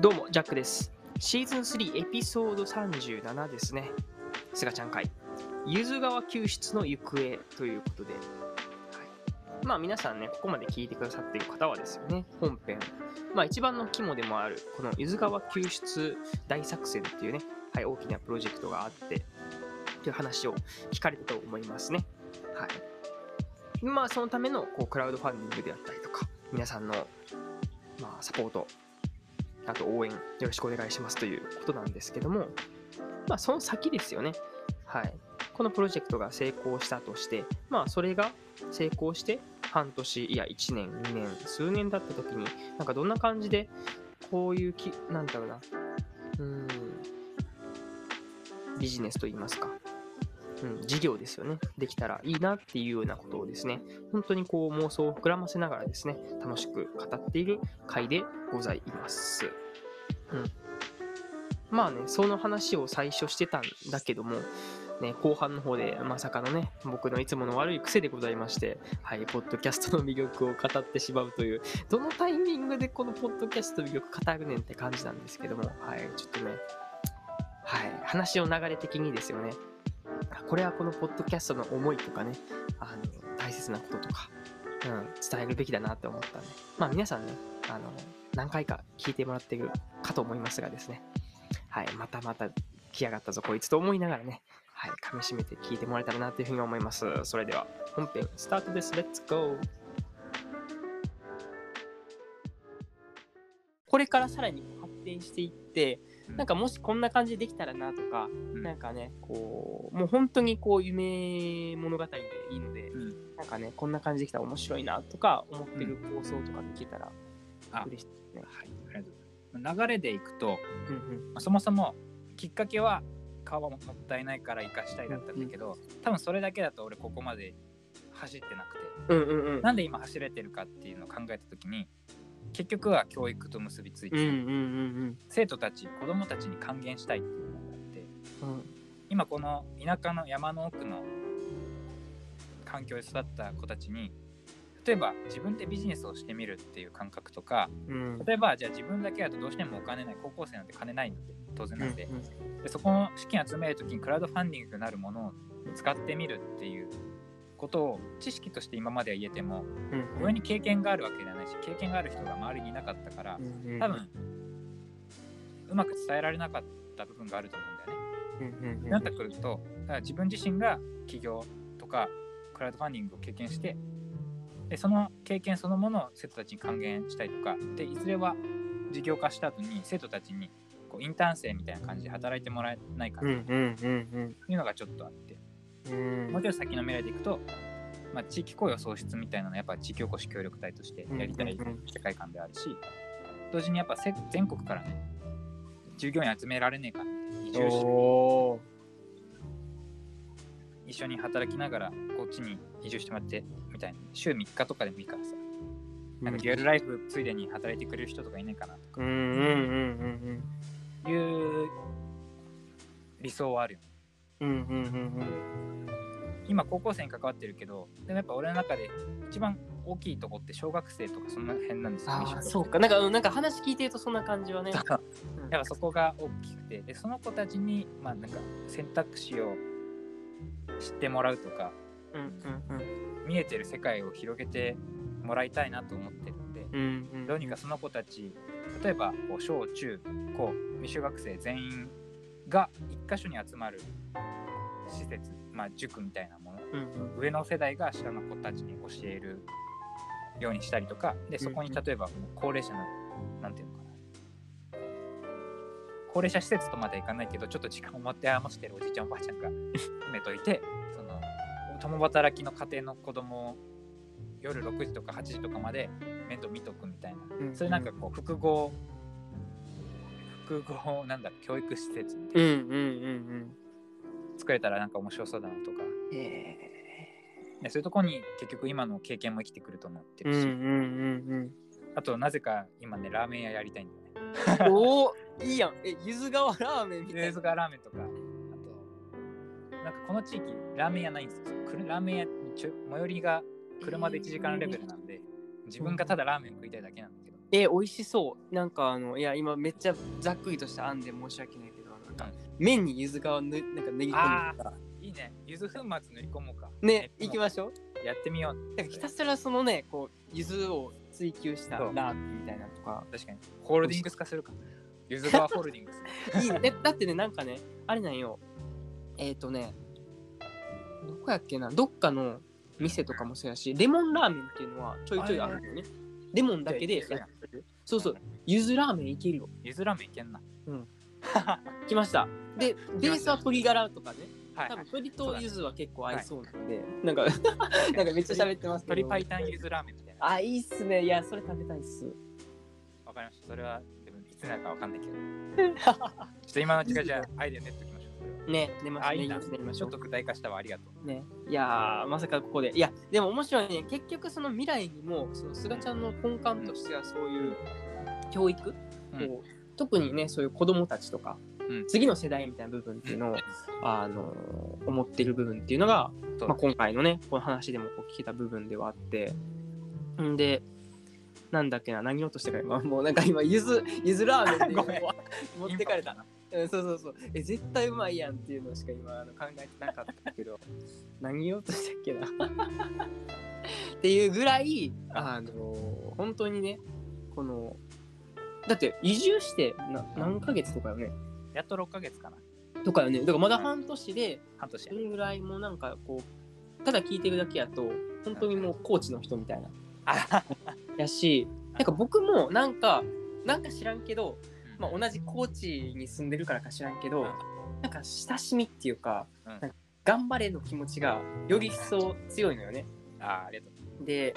どうも、ジャックです。シーズン3エピソード37ですね。すがちゃん会。ゆず川救出の行方ということで。はい、まあ皆さんね、ここまで聞いてくださっている方はですよね、本編。まあ一番の肝でもある、このゆず川救出大作戦っていうね、はい、大きなプロジェクトがあって、という話を聞かれたと思いますね。はい。まあそのためのこうクラウドファンディングであったりとか、皆さんのまあサポート、あと応援よろしくお願いしますということなんですけども、まあその先ですよね。はい。このプロジェクトが成功したとして、まあそれが成功して半年、いや1年、2年、数年経った時に、なんかどんな感じで、こういうき、なんだろうな、うん、ビジネスといいますか、うん、事業ですよね。できたらいいなっていうようなことをですね、本当にこう妄想を膨らませながらですね、楽しく語っている回でございます。うん。まあね、その話を最初してたんだけども、ね、後半の方でまさかのね、僕のいつもの悪い癖でございまして、はい、ポッドキャストの魅力を語ってしまうという、どのタイミングでこのポッドキャストの魅力語るねんって感じなんですけども、はい、ちょっとね、はい、話の流れ的にですよね、これはこのポッドキャストの思いとかね、あの大切なこととか、うん、伝えるべきだなって思ったんで、まあ皆さんね、あの、何回か聞いてもらってるかと思いますがですね、はい、またまた来やがったぞこいつと思いながらね、はい、噛み締めて聞いてもらえたらなというふうに思います。それでは本編スタートです。レッツゴーこれからさらに発展していって、なんかもしこんな感じでできたらなとか、ん。なんかね、こう、もう本当にこう夢物語でいいので、うん。なんかね、こんな感じできたら面白いなとか思ってる構想とか聞けたらあ嬉しいですね。はい、ありがとうございます。流れでいくと、うんうん。まあそもそもきっかけは川もったいないから生かしたいだったんだけど、多分それだけだと俺ここまで走ってなくて、うんうんうん。なんで今走れてるかっていうのを考えた時に、結局は教育と結びついて、うんうんうん生徒たち、子供たちに還元したいっていうのがあって、うん。うん今この田舎の山の奥の環境で育った子たちに、例えば自分でビジネスをしてみるっていう感覚とか、うん。例えばじゃあ自分だけだとどうしてもお金ない高校生なんて金ないので当然なんで,、うん。でそこの資金集めるときにクラウドファンディングになるものを使ってみるっていうことを知識として今までは言えてもうん上に経験があるわけではないし経験がある人が周りにいなかったから多分うまく伝えられなかった部分があると思うんだよね。なってくるとだから自分自身が起業とかクラウドファンディングを経験してでその経験そのものを生徒たちに還元したりとかでいずれは事業化した後に生徒たちにこうインターン生みたいな感じで働いてもらえないかというのがちょっとあって、うんもうちょい先の未来でいくと、まあ、地域雇用創出みたいなのはやっぱ地域おこし協力隊としてやりたいうんうん。うん世界観であるし同時にやっぱせ全国からね従業員集められねえか移住して一緒に働きながらこっちに移住してもらってみたいな。週3日とかでもいいからさ。なんかデュアルライフついでに働いてくれる人とかいないかなとうんうんうんうん。いう理想はあるよねうんうんうんうん。今高校生に関わってるけどでもやっぱ俺の中で一番大きいとこって小学生とかその辺なんですよあミッションあそうか。なんかうんなんか話聞いてるとそんな感じはね。だかそこが大きくてでその子たちにまあなんか選択肢を知ってもらうとかうんうんうん。見えてる世界を広げてもらいたいなと思ってるんでうんうん。どうにかその子たち例えばこう小中高未就学生全員が一箇所に集まる施設、まあ、塾みたいなもの。うんうん上の世代が下の子たちに教えるようにしたりとかでそこにうん。うん例えば高齢者のなんていうのかな。高齢者施設とまではいかないけどちょっと時間を持って余してるおじいちゃんおばあちゃんが埋めといて その共働きの家庭の子供を夜6時とか8時とかまで面倒見とくみたいな。うん。それなんかこう複合複合なんだ教育施設みたいな。うんうんうん作れたらなんか面白そうだなとか。うんへねそういうとこに結局今の経験も生きてくると思ってえうんるし、うんあとなぜか今ねラーメン屋やりたいんだよね。うんおおいいやん。えゆず川ラーメンみたいな。ゆずがラーメンとか。あとなんかこの地域ラーメン屋ないんですよ。ラーメン屋ちょ最寄りが車で1時間レベルなんで、自分がただラーメン食いたいだけなんだけどえー美味しそう。なんかあのいや今めっちゃざっくりとした案で申し訳ないけどなんか麺に柚子皮をぬなんか練り込んでさいいね。柚子粉末塗り込もうか。ねえ行きましょう。やってみよう。なんかひたすらそのねこう柚子を追求したラーメンみたいなのとか。確かに。ホールディングス化するか。柚子皮ホールディングス。いいね。えだってねなんかねあれなんよ。えっ、ー、とねどこやっけな。どっかの店とかもそうやしレモンラーメンっていうのはちょいちょいあるよね。レモンだけでやっそうそう。柚子ラーメンいけるよ。柚子ラーメンいけんな。来ました。でベースは鶏ガラとかね。はい多分鶏と柚子は結構合いそうなんで、はなんか なんかめっちゃ喋ってますけど。鶏白湯柚子ラーメンみたいな。あいいっすね。いやそれ食べたいっす。わかりました。それは、でもいつになるかわかんないけど。ちょっと今のうちからじゃあアイデア練っておきましょう。それはね出まあ、いいな。すねいいですねちょっと具体化したわ。ありがとう。ね、いやーまさかここで。いやでも面白いね。結局その未来にもその菅ちゃんの根幹としてはそういう教育、うん。特にねそういう子供たちとか、うん。次の世代みたいな部分っていうのを、あのー思ってる部分っていうのが、まあ、今回のねこの話でもこう聞けた部分ではあって。んでなんだっけな何言おうとしてから今もうなんか今ゆずゆずラーメンで 持ってかれたな。うん、そうそうそう。え、絶対うまいやんっていうのしか今あの考えてなかったけど、何言おうとしたっけな。っていうぐらい、あの本当にね、この、だって移住してな何ヶ月とかよね。やっと6ヶ月かな。とかよね。だからまだ半年で、半年そ。れぐらいもうなんかこう、ただ聞いてるだけやと、本当にもうコーチの人みたいな。あやし、なんか僕もなんか、なんか知らんけど、まあ、同じ高知に住んでるからか知らんけど、なんか親しみっていうか、うんなんか頑張れの気持ちがより一層強いのよね。あありがとう。で、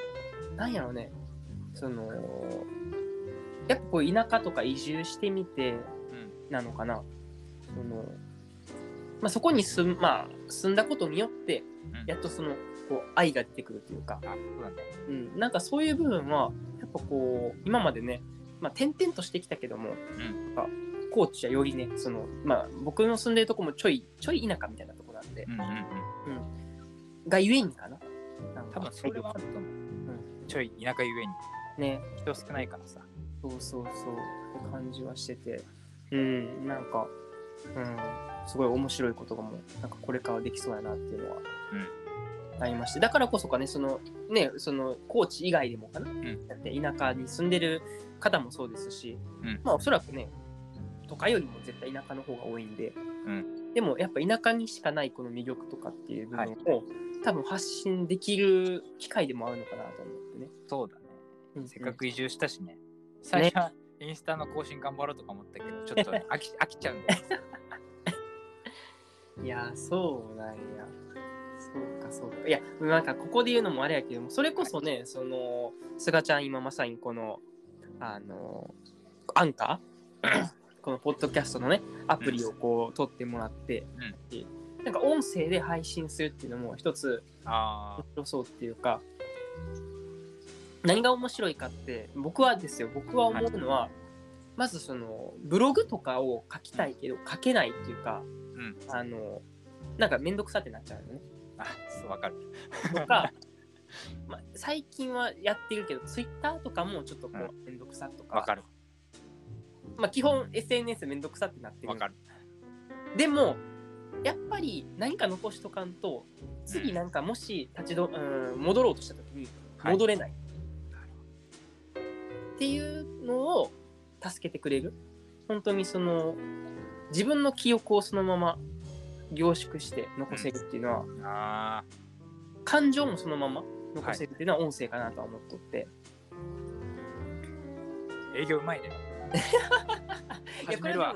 なんやろうね、その、やっぱこう田舎とか移住してみてうん。なのかな。その、まあ、そこに住,、まあ、住んだことによって、うんやっとその、こう愛が出てくるというか。うん、なんかそういう部分は、やっぱこう、今までね、まあ、転々としてきたけども、んやっぱ高知はよりね、その、まあ、僕の住んでるとこもちょい、ちょい田舎みたいなとこなんで、うんうんうん。がゆえにかな。多分それはあると思う。ちょい田舎ゆえに。ね、人少ないからさ。そうそうそう、って感じはしてて、うん、なんか、うん、すごい面白いことがもう、なんかこれからできそうやなっていうのは、ありまして、だからこそかね、その、ね、その、高知以外でもかな、んだって田舎に住んでる方もそうですし、うんまあおそらくね、都会よりも絶対田舎の方が多いんで、うん。でもやっぱ田舎にしかないこの魅力とかっていう部分を、はい多分発信できる機会でもあるのかなと思ってね。そうだね。うんせっかく移住したしね。最初はインスタの更新頑張ろうとか思ったけど、ちょっとね飽き飽きちゃうんだよ。いやー、そうなんや。そうか、そうか。いや、なんかここで言うのもあれやけども、それこそね、その、菅ちゃん今まさにこの、あの、アンカー？このポッドキャストのね、アプリをこう、取ってもらって、でなんか音声で配信するっていうのも一つあ面白そうっていうか、何が面白いかって、僕はですよ、僕は思うのは、まずその、ブログとかを書きたいけど、書けないっていうか、うん。あの、なんかめんどくさってなっちゃうよね。あ、そう、わかる。とか、まあ、最近はやってるけど、ツイッターとかもちょっとこう、めんどくさとか、わかる。まあ、基本 SNS めんどくさってなってるわかる。でも、やっぱり何か残しとかんと、次なんかもし立ちど、うん、戻ろうとした時にはい戻れない。っていうのを助けてくれる。本当にその、自分の記憶をそのまま凝縮して残せるっていうのは、あ感情もそのまま残せるっていうのは音声かなとは思っとって。あ、営業うまいね。始めるわ。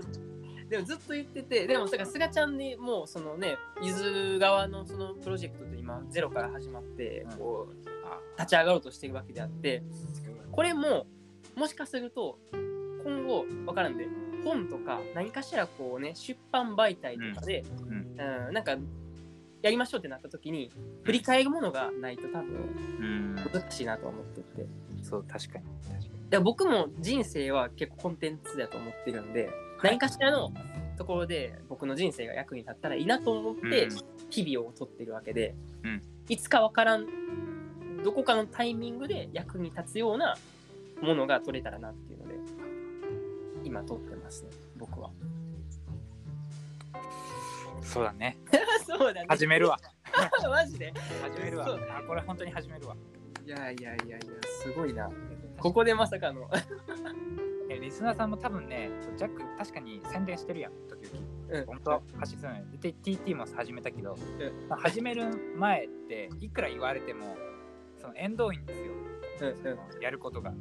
でもずっと言ってて、でも、だから、菅ちゃんにもう、そのね、伊豆側のそのプロジェクトって今、ゼロから始まってうん、こう、あ立ち上がろうとしてるわけであって、これも、もしかすると、今後、わからんで、本とか、何かしらこうね、出版媒体とかで、うん。うん、なんか、やりましょうってなった時に、振り返るものがないと多分、うん。難しいなとは思ってて。そう、確かに。確かに。で僕も人生は結構コンテンツだと思ってるんで、はい何かしらのところで僕の人生が役に立ったらいいなと思ってうん日々を取ってるわけで、うんいつかわからんどこかのタイミングで役に立つようなものが撮れたらなっていうので、今撮ってますね、僕は。そうだね。そうだね。始めるわ。マジで？始めるわそう。あ、これ本当に始めるわ。いやいやいやいや、すごいな。ここでまさかの。えリスナーさんも多分ね、ジャック確かに宣伝してるやん、時々。うん本当、走ってたのよ。で、TT も始めたけど、んまあ始める前って、いくら言われても、その縁遠いんですよ。うんやることが。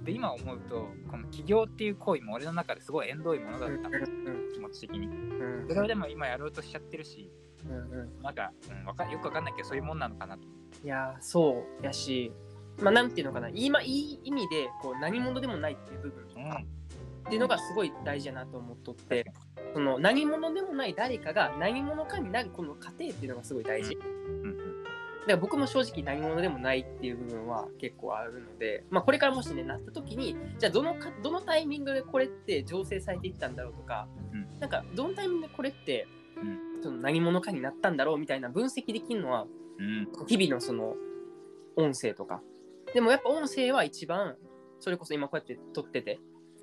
んで、今思うと、この起業っていう行為も俺の中ですごい縁遠いものだった、うん気持ち的に。うん。それをでも今やろうとしちゃってるし、うんうん。なんか、うん、わかよくわかんないけど、そういうもんなのかなと。いやーそうやし、まあ、なんていうのかな。今いい意味でこう何者でもないっていう部分とか、っていうのがすごい大事だなと思っとって。その何者でもない誰かが何者かになるこの過程っていうのがすごい大事、うんから僕も正直何者でもないっていう部分は結構あるので、まあ、これからもしねなった時にじゃあどのかどのタイミングでこれって醸成されていったんだろうとか、うん。なんかどのタイミングでこれって、うその何者かになったんだろうみたいな分析できるのはうん。日々のその音声とか。でもやっぱ音声は一番それこそ今こうやって撮ってて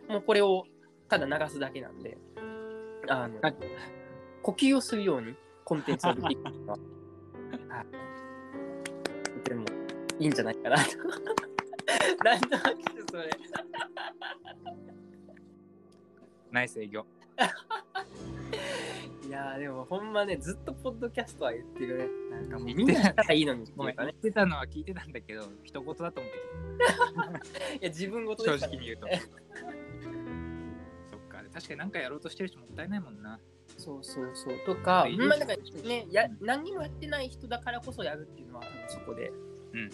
もうこれをただ流すだけなんであのはい。呼吸をするようにコンテンツを見ていくのは。はいとてもいいんじゃないかなと。なんとなくそれ。ナイス営業。いやーでもほんまねずっとポッドキャストは言ってるねなんかもうみんなしたらいいのにごめん、言ってたのは聞いてたんだけど、一言だと思って いや自分ごと正ですから直に言うと。そっか、確かに何かやろうとしてる人もったいないもんな。そうそうそう。とか、いいですまあなんかね、やうん何にもやってない人だからこそやるっていうのはそこで。うん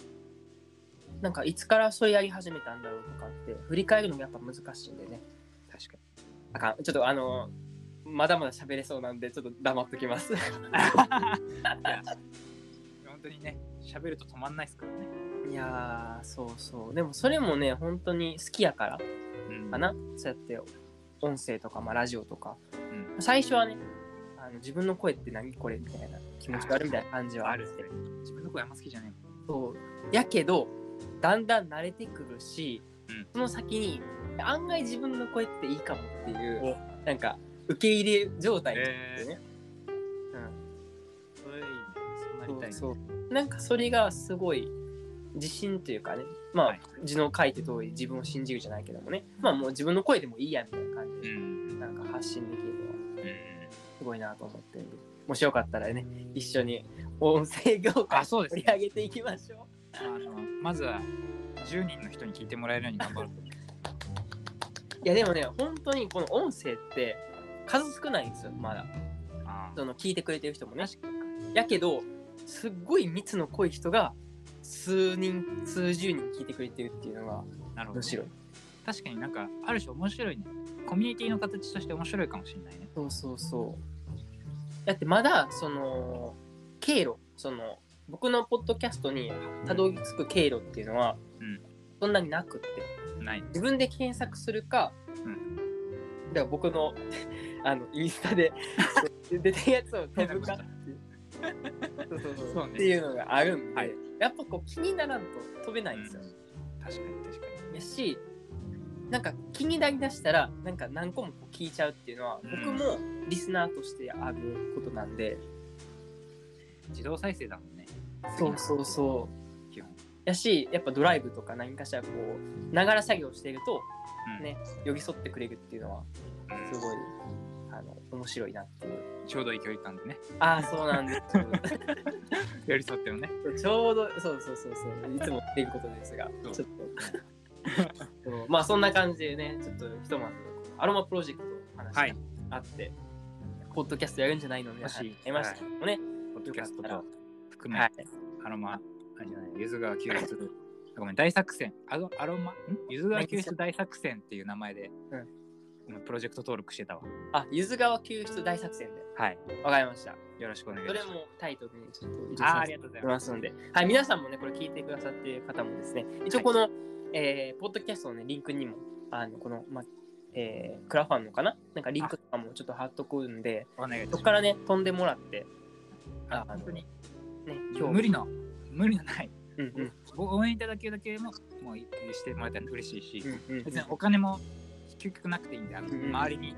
なんかいつからそれやり始めたんだろうとかって振り返るのもやっぱ難しいんでね。確かあかん。ちょっとあのまだまだ喋れそうなんでちょっと黙っときます。本当にね、喋ると止まんないですからね。いやー、そうそう。でもそれもね、本当に好きやからうんかな。そうやって音声とか、まあ、ラジオとか。うん最初はね、あの自分の声って何これみたいな気持ちがあるみたいな感じはあるって。自分の声あんま好きじゃないもん。そうやけどだんだん慣れてくるし、うんその先に案外自分の声っていいかもっていうおなんか受け入れ状態になってね、それいいね。そうなりたいね。うんそうなんかそれがすごい自信というかねまあ、はい字の書いて通り自分を信じるじゃないけどもねまあもう自分の声でもいいやみたいな感じで、うん。なんか発信できるのはうん。すごいなと思ってるんでもしよかったらね一緒に音声業界盛り。上げていきましょう。あのまずは10人の人に聞いてもらえるように頑張る。いやでもね、本当にこの音声って数少ないんですよ、まだ。あその聞いてくれてる人もね。やけど、すっごい密の濃い人が数人、数十人聞いてくれてるっていうのがなるほど。面白い。確かになんかある種面白いね。コミュニティの形として面白いかもしれないね。そうそうそう。だってまだ、その、経路、その、僕のポッドキャストにたどり着く経路っていうのは、うんそんなになくって。ない。自分で検索するか、うんだから僕の あのインスタで 出てるやつを飛ぶかそうそうそうそうねっていうのがあるんで、はいやっぱこう気にならんと飛べないんですよ。確かに確かやしなんか気になりだしたらなんか何個もこう聞いちゃうっていうのはうん僕もリスナーとしてあることなんで、に。自動再生だもんね。そうそうそう基本。やしやっぱドライブとか何かしらこうながら作業しているとうんね寄り添ってくれるっていうのはうんすごいあの面白いなっていう。ちょうどいい距離感でね。ああ、そうなんです。寄り添ってるね。ちょうど、そうそうそうそう、いつもっていうことですが、ちょっと。まあそんな感じでね、ちょっとひとまずアロマプロジェクトの話はいがあって、ポッドキャストやるんじゃないの皆さんもしやりましたもね。ポッドキャストと含め、はい。アロマ、あれじゃない、ゆず川救出、ごめん、大作戦、アロアロマ、ん？ゆず川救出大作戦っていう名前で、うん今プロジェクト登録してたわ。あ、ゆず川救出大作戦で。はい。わかりました。よろしくお願いします。それもタイトルにちょっと入れあありがとうございいますので、はい、皆さんもね、これ聞いてくださっている方もですね、一応この、えーポッドキャストの、ね、リンクにも、あのこの、まえークラファンのかな？なんかリンクとかもちょっと貼っとくんで、お願いいたします。そこからね、飛んでもらって、ああ本当にね、今日無理の、無理のない、うんうんご応援いただけるだけでももうしてもらえたら嬉しいし、うんうん別にお金も究極なくていいんであの、周りに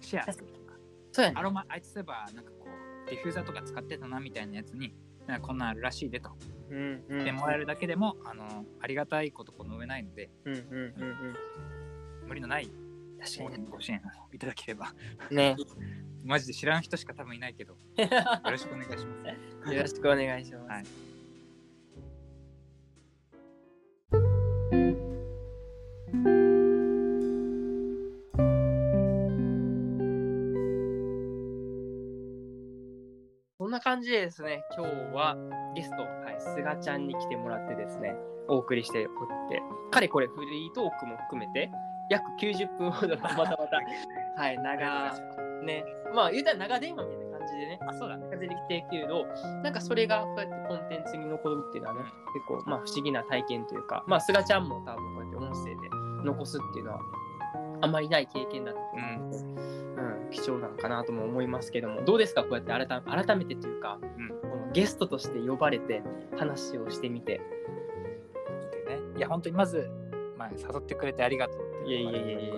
シェア。するとかそうやね。アロマあいつそういえばなんかこうディフューザーとか使ってたなみたいなやつになんかこんなんあるらしいでと。うんうん言ってもらえるだけでも、あのありがたいことこの上ないのでうんうんうんうん。無理のない確かに。ご支援をいただければ。ね。マジで知らん人しか多分いないけどよろしくお願いします。よろしくお願いします。はいな感じでですね、今日はゲスト、はい、すがちゃんに来てもらってですね、お送りしておって、かれこれフリートークも含めて、約90分ほどのまたまた、はい、長、ね、まあ言うたら長電話みたいな感じでね、あ、そうだね。出てきてるけど、なんかそれがこうやってコンテンツに残るっていうのはね、結構まあ不思議な体験というか、まあすがちゃんも多分こうやって音声で残すっていうのはあまりない経験だったと思うので、うん、貴重なのかなとも思いますけども、どうですか？こうやって改め改めてというか、ん。このゲストとして呼ばれて話をしてみて、でね。いや、本当にまず、まあ、誘ってくれてありがとうっていやいやいやいやいや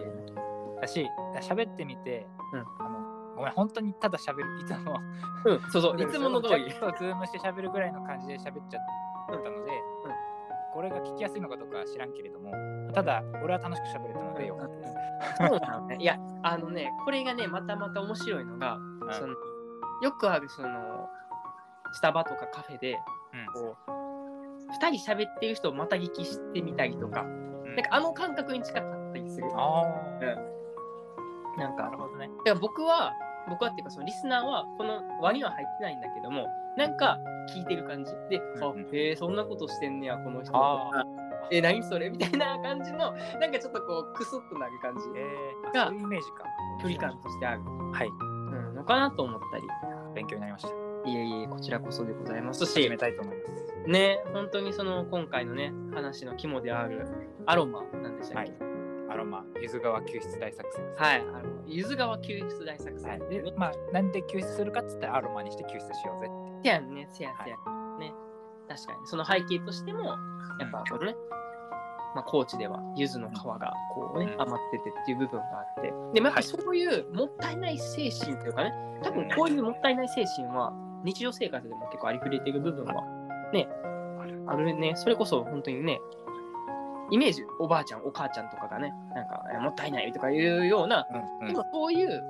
だし、喋ってみて、うん。あのごめん、本当にただ喋る、いつも、うん、そうそう、いつもの通り。そう、ズームして喋るぐらいの感じで喋っちゃったので、これが聞きやすいのかどうかは知らんけれども、ただ、俺は楽しく喋れたのでよかったです。そうなのね。いや、あのね、これがね、またまた面白いのが、んそのよくあるその、スタバとかカフェで、うんこう、2人喋ってる人をまた聞きしてみたりとか、うんなんかあの感覚に近かったりする。あなんかあ、なるほどね。だから僕は、僕はっていうかそのリスナーはこの輪には入ってないんだけども、なんか聞いてる感じで、うんうんあ、へえ、そんなことしてんねや、この人。あえ、何それ？みたいな感じの、なんかちょっとこう、クスッとなる感じ、えー、があそういうイメージか。距離感としてある、はい。うん、のかなと思ったり。勉強になりました。いえいえ、こちらこそでございますし始め、たいと思います。ね、本当にその今回のね、話の肝であるアロマなんでしたっけ？アロマ、ゆず川救出大作戦です。はい、あのゆず川救出大作戦。はい、で、まあ、なんで救出するかっつったらアロマにして救出しようぜって。せやんね、せやせや、ね。確かに、その背景としても、やっぱこのね、まあ、高知では柚子の皮がこうね、うん。余っててっていう部分があって、でもやっぱそういうもったいない精神というかね、多分こういうもったいない精神は日常生活でも結構ありふれている部分はね、あるね、それこそ本当にね、イメージ、おばあちゃん、お母ちゃんとかがね、なんか、えもったいないとかいうような、うんでもそういう、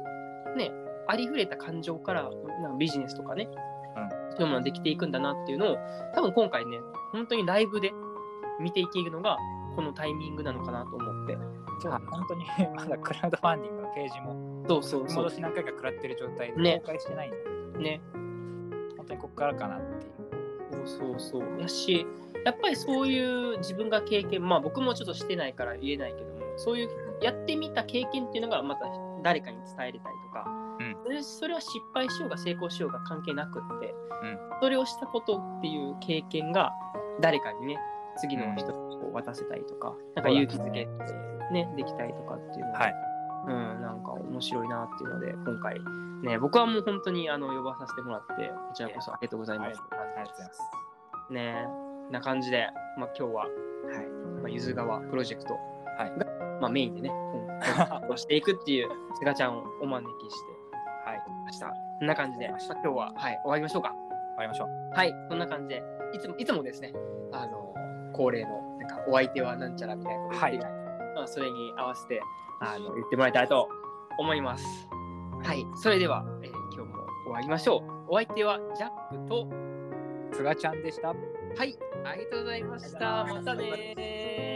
ね、ありふれた感情からなんかビジネスとかね、うんそういうものができていくんだなっていうのを、多分今回ね、本当にライブで見ていけるのが、このタイミングなのかなと思って。そう本当に まだクラウドファンディングのページもそうそうそう戻。し何回か食らってる状態でね公開してないんで、ね。本当にここからかなっていう。そうそうそう。やし、やっぱりそういう自分が経験、まあ僕もちょっとしてないから言えないけども、そういうやってみた経験っていうのがまた誰かに伝えれたりとか、うん。それは失敗しようが成功しようが関係なくって、うん。それをしたことっていう経験が誰かにね、次の人にこう渡せたりとか、なんか勇気づけてね、できたりとかっていうのが、はい。うん、なんか面白いなっていうので、今回、ね、僕はもう本当にあの呼ばさせてもらって、こちらこそありがとうございます。ありがとうございます。ねな感じで、まあ、今日は、はいまあ、ゆず川プロジェクトはいが、まあ、メインでね、うん、をしていくっていう、すがちゃんをお招きしてはい。ました。こんな感じで、まあ、今日は、はい、終わりましょうか。終わりましょう。はい、こんな感じで、いつもいつもですね、あの、恒例の、なんか、お相手はなんちゃらみたいなことはい言ってまあ、それに合わせてあの言ってもらえたらと思います。はい、それでは、えー今日も終わりましょう。お相手はジャックと、つがちゃんでした。はい、ありがとうございました。またねー